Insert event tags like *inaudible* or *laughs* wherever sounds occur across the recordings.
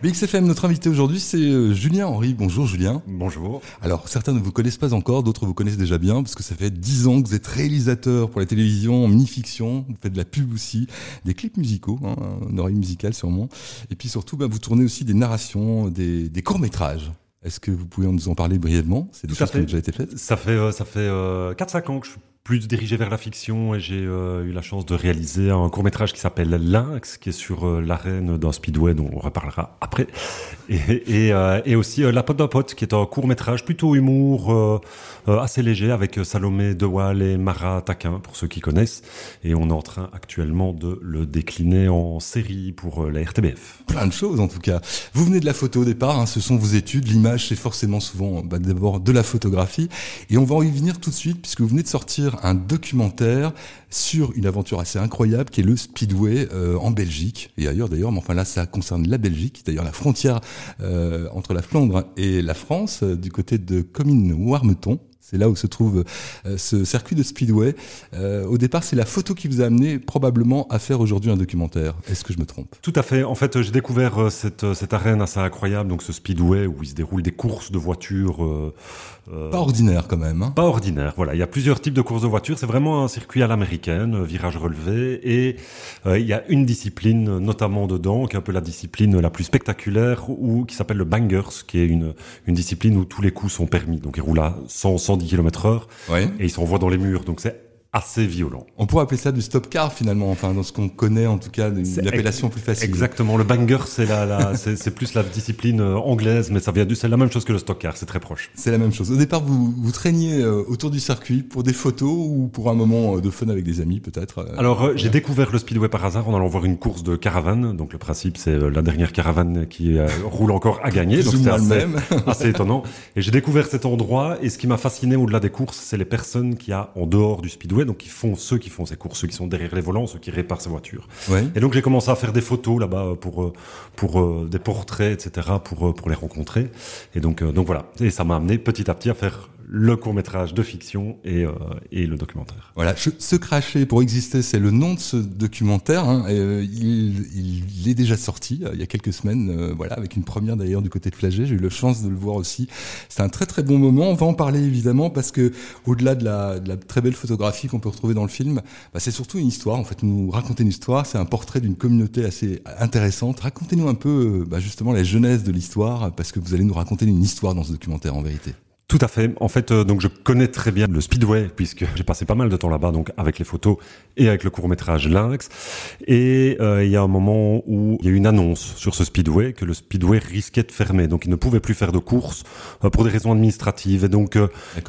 BXFM, notre invité aujourd'hui, c'est euh, Julien Henry. Bonjour Julien. Bonjour. Alors, certains ne vous connaissent pas encore, d'autres vous connaissent déjà bien, parce que ça fait dix ans que vous êtes réalisateur pour la télévision, mini-fiction, vous faites de la pub aussi, des clips musicaux, hein, une oreille musicale sûrement, et puis surtout, bah, vous tournez aussi des narrations, des, des courts-métrages. Est-ce que vous pouvez nous en parler brièvement? C'est des choses qui ont déjà été faites? Ça fait, euh, ça fait euh, 4-5 ans que je suis plus dirigé vers la fiction et j'ai euh, eu la chance de réaliser un court métrage qui s'appelle Lynx, qui est sur euh, l'arène d'un speedway dont on reparlera après, et, et, euh, et aussi La pote d'un pote, qui est un court métrage plutôt humour assez léger avec Salomé Dewal et Mara Taquin pour ceux qui connaissent, et on est en train actuellement de le décliner en série pour la RTBF. Plein de choses en tout cas. Vous venez de la photo au départ, hein, ce sont vos études, l'image c'est forcément souvent bah, d'abord de la photographie, et on va y venir tout de suite puisque vous venez de sortir un documentaire sur une aventure assez incroyable qui est le Speedway euh, en Belgique et ailleurs d'ailleurs, mais enfin là ça concerne la Belgique, d'ailleurs la frontière euh, entre la Flandre et la France, euh, du côté de Comines-Warmeton. C'est là où se trouve euh, ce circuit de speedway. Euh, au départ, c'est la photo qui vous a amené probablement à faire aujourd'hui un documentaire. Est-ce que je me trompe? Tout à fait. En fait, j'ai découvert euh, cette, cette arène assez incroyable, donc ce speedway où il se déroule des courses de voitures. Euh, pas ordinaire quand même. Hein. Pas ordinaire. Voilà, il y a plusieurs types de courses de voitures. C'est vraiment un circuit à l'américaine, virage relevé, et il y a une discipline notamment dedans, qui est un peu la discipline la plus spectaculaire, ou qui s'appelle le bangers, qui est une une discipline où tous les coups sont permis. Donc il roule à 100, 100 110 km heure. Et ils s'envoient dans les murs. Donc c'est assez violent. On pourrait appeler ça du stop car finalement, enfin dans ce qu'on connaît en tout cas, une appellation plus facile. Exactement, le banger c'est la, la *laughs* c'est plus la discipline euh, anglaise, mais ça vient du, c'est la même chose que le stock car, c'est très proche. C'est la même chose. Au départ, vous vous traîniez euh, autour du circuit pour des photos ou pour un moment euh, de fun avec des amis peut-être. Alors j'ai découvert le speedway par hasard en allant voir une course de caravane. Donc le principe c'est la dernière caravane qui *laughs* roule encore à gagner. donc c'est assez, *laughs* assez étonnant. Et j'ai découvert cet endroit et ce qui m'a fasciné au-delà des courses, c'est les personnes qui a en dehors du speedway, donc qui font ceux qui font ces courses, ceux qui sont derrière les volants, ceux qui réparent ces voitures. Et donc j'ai commencé à faire des photos là-bas euh, pour euh, pour euh, des portraits, etc. pour pour les rencontrer. Et donc donc voilà. Et ça m'a amené petit à petit à faire le court métrage de fiction et, euh, et le documentaire. Voilà, Se cracher pour exister, c'est le nom de ce documentaire. Hein, euh, il, il, est déjà sorti euh, il y a quelques semaines, euh, voilà, avec une première d'ailleurs du côté de Flagey. J'ai eu la chance de le voir aussi. C'est un très très bon moment. On va en parler évidemment parce que au-delà de la, de la, très belle photographie qu'on peut retrouver dans le film, bah, c'est surtout une histoire. En fait, nous raconter une histoire, c'est un portrait d'une communauté assez intéressante. Racontez-nous un peu bah, justement la jeunesse de l'histoire parce que vous allez nous raconter une histoire dans ce documentaire en vérité. Tout à fait. En fait, euh, donc je connais très bien le speedway puisque j'ai passé pas mal de temps là-bas, donc avec les photos et avec le court métrage Lynx. Et euh, il y a un moment où il y a eu une annonce sur ce speedway que le speedway risquait de fermer, donc il ne pouvait plus faire de courses euh, pour des raisons administratives. Et donc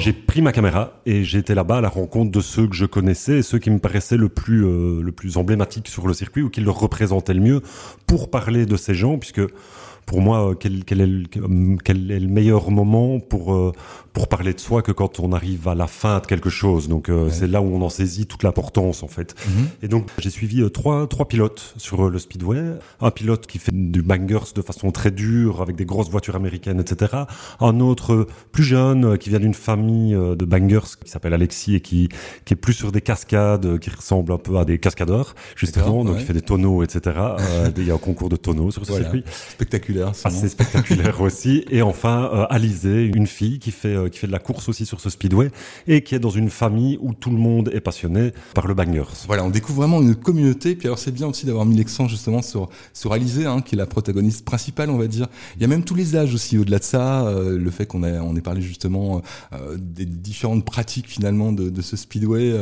j'ai pris ma caméra et été là-bas à la rencontre de ceux que je connaissais et ceux qui me paraissaient le plus le plus emblématique sur le circuit ou qui le représentaient le mieux pour parler de ces gens, puisque pour moi, euh, quel, quel, est le, quel, est le, meilleur moment pour euh, pour parler de soi que quand on arrive à la fin de quelque chose. Donc euh, c'est là où on en saisit toute l'importance en fait. Mhm. Et donc j'ai suivi trois trois pilotes sur le speedway. Un pilote qui fait du bangers de façon très dure avec des grosses voitures américaines, etc. Un autre plus jeune qui vient d'une famille de bangers qui s'appelle Alexis et qui qui est plus sur des cascades qui ressemble un peu à des cascadeurs justement. Donc il fait des tonneaux, etc. *laughs* il y a un concours de tonneaux sur ce circuit. Spectaculaire Assez spectaculaire *laughs* aussi. Et enfin, euh, Alizé, une fille qui fait, euh, qui fait de la course aussi sur ce speedway et qui est dans une famille où tout le monde est passionné par le bangers. Voilà, on découvre vraiment une communauté. Puis alors, c'est bien aussi d'avoir mis l'accent justement sur, sur Alizé, hein, qui est la protagoniste principale, on va dire. Il y a même tous les âges aussi au-delà de ça. Euh, le fait qu'on ait, on ait parlé justement euh, des différentes pratiques finalement de, de ce speedway,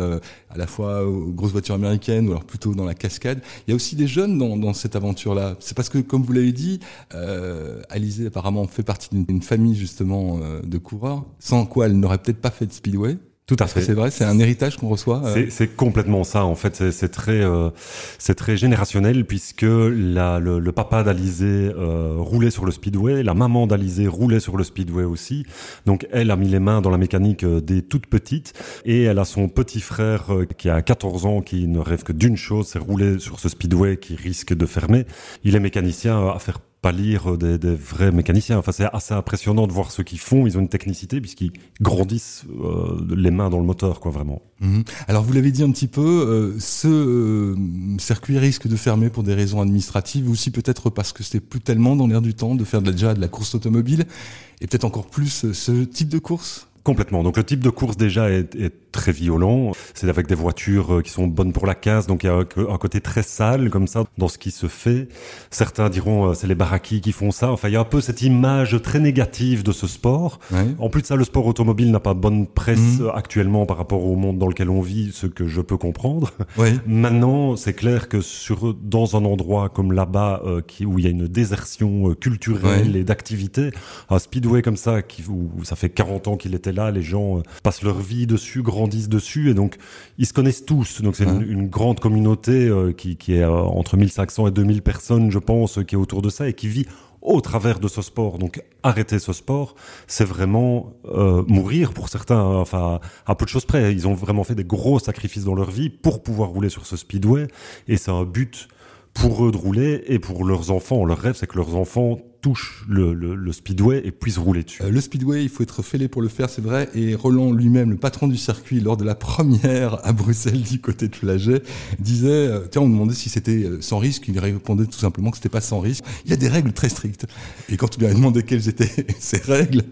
à la fois aux grosses voitures américaines ou alors plutôt dans la cascade. Il y a aussi des jeunes dans, dans cette aventure-là. C'est parce que, comme vous l'avez dit, euh, Alizé apparemment fait partie d'une famille justement euh, de coureurs, sans quoi elle n'aurait peut-être pas fait de speedway. Tout à fait. C'est vrai, c'est un héritage qu'on reçoit. Euh. C'est complètement ça. En fait, c'est très, euh, c'est très générationnel puisque la, le, le papa d'Alizé euh, roulait sur le speedway, la maman d'Alizé roulait sur le speedway aussi. Donc, elle a mis les mains dans la mécanique des toutes petites et elle a son petit frère qui a 14 ans qui ne rêve que d'une chose, c'est rouler sur ce speedway qui risque de fermer. Il est mécanicien à faire pâlir des, des vrais mécaniciens. Enfin, c'est assez impressionnant de voir ce qu'ils font. Ils ont une technicité puisqu'ils grandissent euh, les mains dans le moteur, quoi, vraiment. Mhm. Alors, vous l'avez dit un petit peu, euh, ce euh, circuit risque de fermer pour des raisons administratives, aussi peut-être parce que c'était plus tellement dans l'air du temps de faire déjà de la course automobile, et peut-être encore plus ce type de course? Complètement. Donc le type de course déjà est, est très violent. C'est avec des voitures euh, qui sont bonnes pour la casse, donc il y a un côté très sale comme ça dans ce qui se fait. Certains diront euh, c'est les baraquis qui font ça. Enfin il y a un peu cette image très négative de ce sport. En plus de ça, le sport automobile n'a pas bonne presse mhm. actuellement par rapport au monde dans lequel on vit, ce que je peux comprendre. Maintenant, c'est clair que sur dans un endroit comme là-bas euh, qui où il y a une désertion culturelle et d'activité, un speedway comme ça qui où, ça fait 40 ans qu'il était là, les gens euh, passent leur vie dessus, grandissent dessus, et donc ils se connaissent tous. Donc c'est une, grande communauté euh, qui, qui, est euh, entre 1500 et 2000 personnes, je pense, qui est autour de ça et qui vit au travers de ce sport. Donc arrêter ce sport, c'est vraiment mourir pour certains. Hein. Enfin, à peu de choses près, ils ont vraiment fait des gros sacrifices dans leur vie pour pouvoir rouler sur ce speedway, et c'est un but pour eux de rouler et pour leurs enfants. Leur rêve, c'est que leurs enfants touche le, le, le, speedway et puisse rouler dessus. Euh, le speedway, il faut être fêlé pour le faire, c'est vrai. Et Roland lui-même, le patron du circuit, lors de la première à Bruxelles, du côté de Flagey, disait, euh, tiens, on demandait si c'était euh, sans risque. Il répondait tout simplement que c'était pas sans risque. Il y a des règles très strictes. Et quand tu lui as demandé quelles étaient *laughs* ces règles,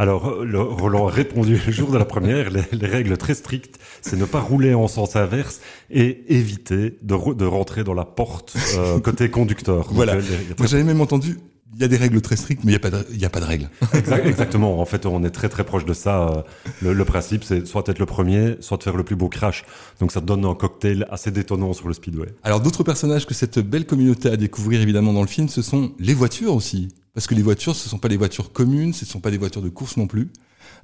alors, le, Roland a répondu le jour de la première, les, les règles très strictes, c'est ne pas rouler en sens inverse et éviter de, de rentrer dans la porte euh, côté conducteur. voilà. Moi, j'avais même entendu il y a des règles très strictes, mais il n'y a, pas de, y a pas de règles. *laughs* exactement. En fait, on est très très proche de ça. Le, le principe, c'est soit être le premier, soit de faire le plus beau crash. Donc ça donne un cocktail assez détonnant sur le speedway. Alors d'autres personnages que cette belle communauté a découvrir évidemment dans le film, ce sont les voitures aussi. Parce que les voitures, ce ne sont pas les voitures communes, ce ne sont pas des voitures de course non plus.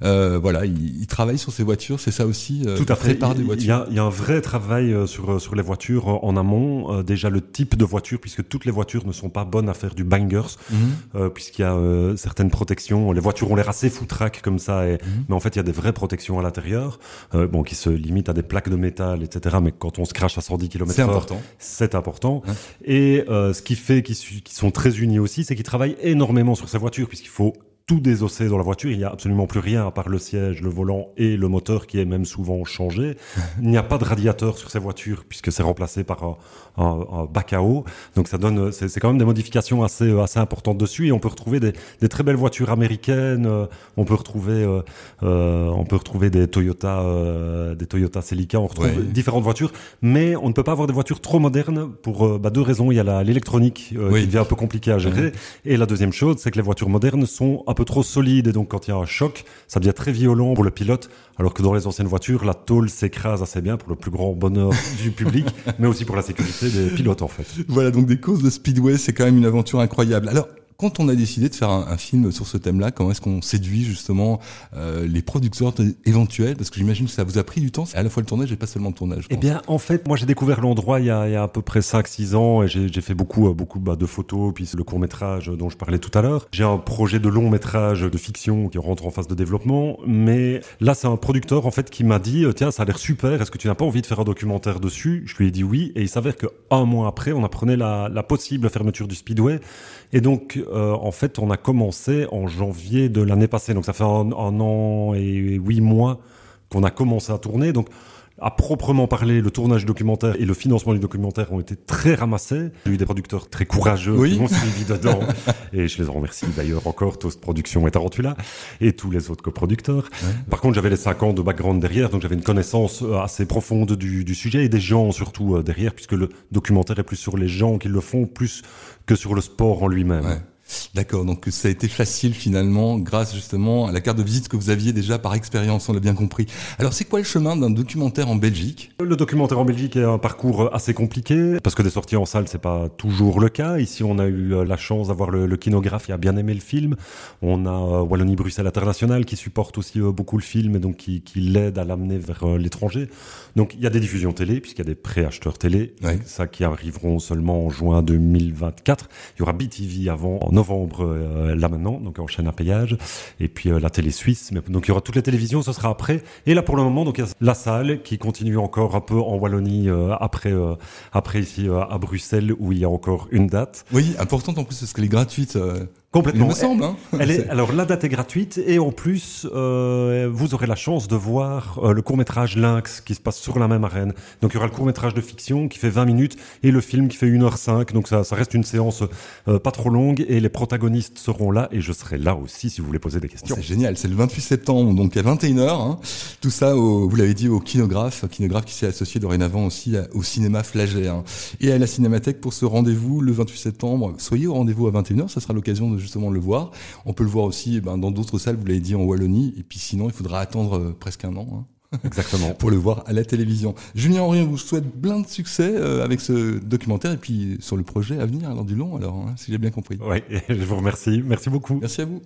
Euh, voilà, il, travaille sur ses voitures, c'est ça aussi. Euh, Tout à fait. des voitures. Il y, a, un vrai travail euh, sur sur les voitures en amont. déjà le type de voiture, puisque toutes les voitures ne sont pas bonnes à faire du bangers, mhm. puisqu'il y a certaines protections. Les voitures ont l'air assez foutraques comme ça, et, mhm. mais en fait il y a des vraies protections à l'intérieur, bon qui se limitent à des plaques de métal, etc. Mais quand on se crache à 110 km/h, c'est important. C'est important. Et ce qui fait qu'ils sont très unis aussi, c'est qu'ils travaillent énormément sur ces voitures, puisqu'il faut tout désossé dans la voiture. Il n'y a absolument plus rien à part le siège, le volant et le moteur qui est même souvent changé. *laughs* Il n'y a pas de radiateur sur ces voitures puisque c'est remplacé par un, un, un, bac à eau. Donc ça donne, c'est quand même des modifications assez assez importantes dessus et on peut retrouver des, des très belles voitures américaines. Euh, on peut retrouver euh, euh, on peut retrouver des Toyota euh, des Toyota Celica. On retrouve différentes voitures, mais on ne peut pas avoir des voitures trop modernes pour euh, bah, deux raisons. Il y a l'électronique qui devient un peu compliqué à gérer et la deuxième chose, c'est que les voitures modernes sont peu trop solide et donc quand il y a un choc, ça devient très violent pour le pilote. Alors que dans les anciennes voitures, la tôle s'écrase assez bien pour le plus grand bonheur *laughs* du public, mais aussi pour la sécurité des pilotes en fait. Voilà, donc des causes de Speedway, c'est quand même une aventure incroyable. Alors, quand on a décidé de faire un, un film sur ce thème-là, comment est-ce qu'on séduit justement euh, les producteurs éventuels? Parce que j'imagine que ça vous a pris du temps, à la fois le tournage et pas seulement le tournage. Eh bien, en fait, moi j'ai découvert l'endroit il, y a, il y a à peu près 5-6 ans et j'ai fait beaucoup, euh, beaucoup bah, de photos, puis le court métrage dont je parlais tout à l'heure. J'ai un projet de long métrage de fiction qui rentre en phase de développement, mais là c'est un producteur en fait qui m'a dit euh, tiens ça a l'air super, est-ce que tu n'as pas envie de faire un documentaire dessus? Je lui ai dit oui et il s'avère que un mois après on apprenait la, la possible fermeture du Speedway et donc, euh, en fait, on a commencé en janvier de l'année passée. Donc, ça fait un, un an et huit mois qu'on a commencé à tourner. Donc, à proprement parler, le tournage documentaire et le financement du documentaire ont été très ramassés. J'ai eu des producteurs très courageux qui m'ont suivi dedans. et je les en remercie d'ailleurs encore, Toast Production et Tarantula, et tous les autres coproducteurs. Par contre, j'avais les cinq ans de background derrière, donc j'avais une connaissance euh, assez profonde du, du, sujet et des gens surtout euh, derrière, puisque le documentaire est plus sur les gens qui le font, plus que sur le sport en lui-même. D'accord, donc ça a été facile finalement grâce justement à la carte de visite que vous aviez déjà par expérience, on l'a bien compris. Alors c'est quoi le chemin d'un documentaire en Belgique? Le documentaire en Belgique est un parcours assez compliqué parce que des sorties en salle c'est pas toujours le cas. Ici on a eu euh, la chance d'avoir le, le, kinographe qui a bien aimé le film. On a euh, Wallonie-Bruxelles International qui supporte aussi euh, beaucoup le film et donc qui, qui l'aide à l'amener vers l'étranger. Donc il y a des diffusions télé puisqu'il y a des préacheteurs télé, ça qui arriveront seulement en juin 2024. Il y aura BTV avant en novembre là maintenant, donc en chaîne à péage, et puis la télé suisse. Mais, donc il y aura toutes les télévisions, ce sera après. Et là pour le moment, donc il la salle qui continue encore un peu en Wallonie après après ici à Bruxelles où il y a encore une date. Oui, importante en plus parce qu'elle est gratuite. Complètement. Il me semble. Hein elle est, *laughs* alors la date est gratuite et en plus euh, vous aurez la chance de voir euh, le court métrage Lynx qui se passe sur la même arène. Donc il y aura le court métrage de fiction qui fait 20 minutes et le film qui fait 1h05. Donc ça, ça reste une séance euh, pas trop longue et les protagonistes seront là et je serai là aussi si vous voulez poser des questions. C'est génial. C'est le 28 septembre donc à 21h. Hein. Tout ça, au, vous l'avez dit, au kinographe, kinographe qui s'est associé dorénavant aussi au cinéma Flagey hein. et à la Cinémathèque pour ce rendez-vous le 28 septembre. Soyez au rendez-vous à 21h. Ça sera l'occasion de justement le voir. On peut le voir aussi eh ben, dans d'autres salles, vous l'avez dit, en Wallonie. Et puis sinon, il faudra attendre euh, presque un an. Hein. *laughs* Exactement. pour le voir à la télévision. Julien Henri, on vous souhaite plein de succès euh, avec ce documentaire et puis sur le projet à venir, alors du long, alors, hein, si j'ai bien compris. Oui, *laughs* je vous remercie. Merci beaucoup. Merci à vous.